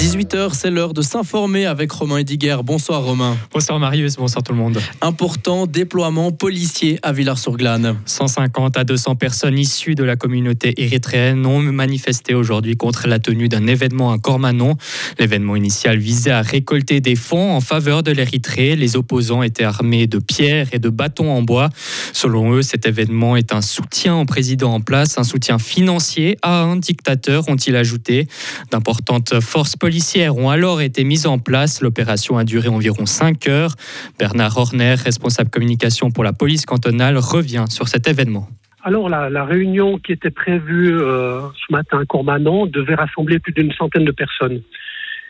18h, c'est l'heure de s'informer avec Romain Ediger. Bonsoir Romain. Bonsoir Marius, bonsoir tout le monde. Important déploiement policier à Villars-sur-Glane. 150 à 200 personnes issues de la communauté érythréenne ont manifesté aujourd'hui contre la tenue d'un événement à Cormanon. L'événement initial visait à récolter des fonds en faveur de l'Érythrée. Les opposants étaient armés de pierres et de bâtons en bois. Selon eux, cet événement est un soutien au président en place, un soutien financier à un dictateur, ont-ils ajouté. D'importantes forces policières policières ont alors été mises en place. L'opération a duré environ 5 heures. Bernard Horner, responsable communication pour la police cantonale, revient sur cet événement. Alors la, réunion qui était prévue euh, ce matin à Courmanon devait rassembler plus d'une centaine de personnes.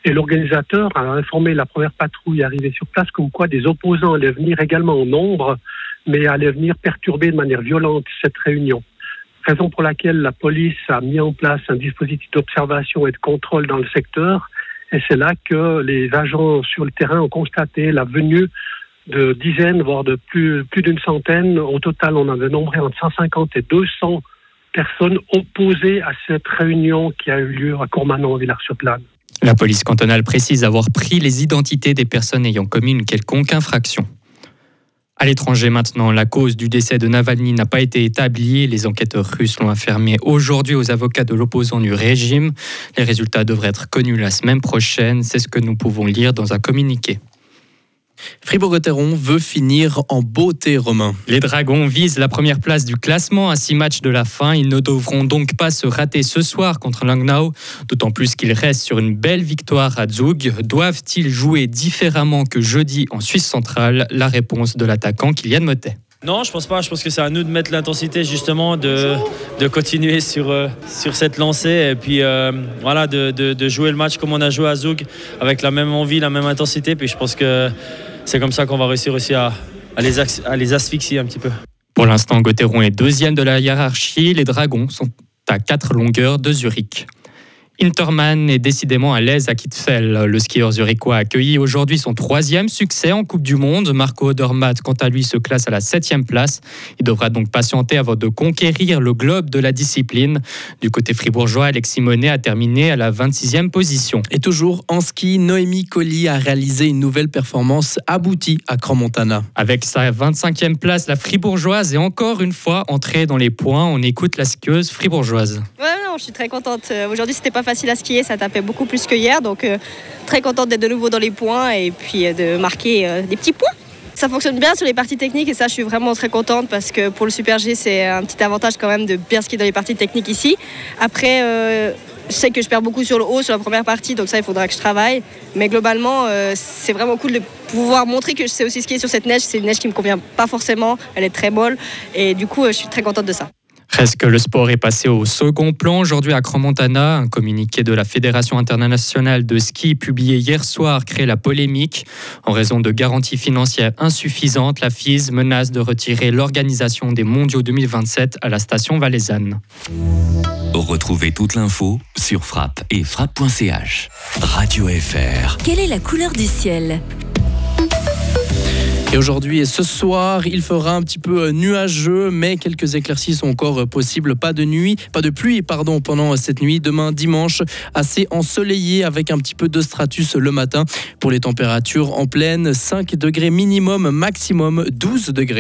Et l'organisateur a informé la première patrouille arrivée sur place comme quoi des opposants allaient venir également en nombre, mais allaient venir perturber de manière violente cette réunion raison pour laquelle la police a mis en place un dispositif d'observation et de contrôle dans le secteur. Et c'est là que les agents sur le terrain ont constaté la venue de dizaines, voire de plus, plus d'une centaine. Au total, on avait nombré entre 150 et 200 personnes opposées à cette réunion qui a eu lieu à Courmanon, Villars-sur-Glane. La police cantonale précise avoir pris les identités des personnes ayant commis une quelconque infraction. À l'étranger maintenant, la cause du décès de Navalny n'a pas été établie. Les enquêteurs russes l'ont affirmé aujourd'hui aux avocats de l'opposant du régime. Les résultats devraient être connus la semaine prochaine. C'est ce que nous pouvons lire dans un communiqué. Fribourg-Gotteron veut finir en beauté, Romain. Les Dragons visent la première place du classement à six matchs de la fin. Ils ne devront donc pas se rater ce soir contre Langnau, d'autant plus qu'ils restent sur une belle victoire à Zug. Doivent-ils jouer différemment que jeudi en Suisse centrale? La réponse de l'attaquant Kylian Motet. Non, je pense pas. Je pense que c'est à nous de mettre l'intensité justement, de, continuer sur, euh, sur cette lancée et puis euh, voilà, de, jouer le match comme on a joué à Zug avec la même envie, la même intensité. Puis je pense que c'est comme ça qu'on va réussir aussi à, les, à les asphyxier un petit peu. Pour l'instant, Gauthieron est deuxième de la hiérarchie. Les Dragons sont à quatre longueurs de Zurich. Interman est décidément à l'aise à Kitzfeld. Le skieur zurichois a accueilli aujourd'hui son troisième succès en Coupe du Monde. Marco Odermatt, quant à lui, se classe à la septième place. Il devra donc patienter avant de conquérir le globe de la discipline. Du côté fribourgeois, Alex Simonet a terminé à la 26e position. Et toujours en ski, Noémie Colli a réalisé une nouvelle performance aboutie à Cran-Montana. Avec sa 25e place, la fribourgeoise est encore une fois entrée dans les points. On écoute la skieuse fribourgeoise. Ouais, non, je suis très contente. Euh, aujourd'hui, c'était pas facile à skier, ça tapait beaucoup plus que hier. Donc euh, très contente d'être de nouveau dans les points et puis euh, de marquer des petits points. Ça fonctionne bien sur les parties techniques et ça je suis vraiment très contente parce que pour le Super G c'est un petit avantage quand même de bien skier dans les parties techniques ici. Après je sais que je perds beaucoup sur le haut sur la première partie donc ça il faudra que je travaille. Mais globalement c'est vraiment cool de pouvoir montrer que je sais aussi skier sur cette neige. C'est une neige qui me convient pas forcément, elle est très molle et du coup je suis très contente de ça. Reste que le sport est passé au second plan aujourd'hui à Crans-Montana. Un communiqué de la Fédération internationale de ski publié hier soir crée la polémique. En raison de garanties financières insuffisantes, la FIS menace de retirer l'organisation des mondiaux 2027 à la station valaisanne. Retrouvez toute l'info sur frappe et frappe.ch. Radio FR. Quelle est la couleur du ciel? Et aujourd'hui et ce soir, il fera un petit peu euh, nuageux, mais quelques éclaircies sont encore euh, possibles. Pas de nuit, pas de pluie, pardon, pendant cette nuit. Demain, dimanche, assez ensoleillé avec un petit peu de stratus le matin. Pour les températures en pleine, 5 degrés minimum, maximum 12 degrés.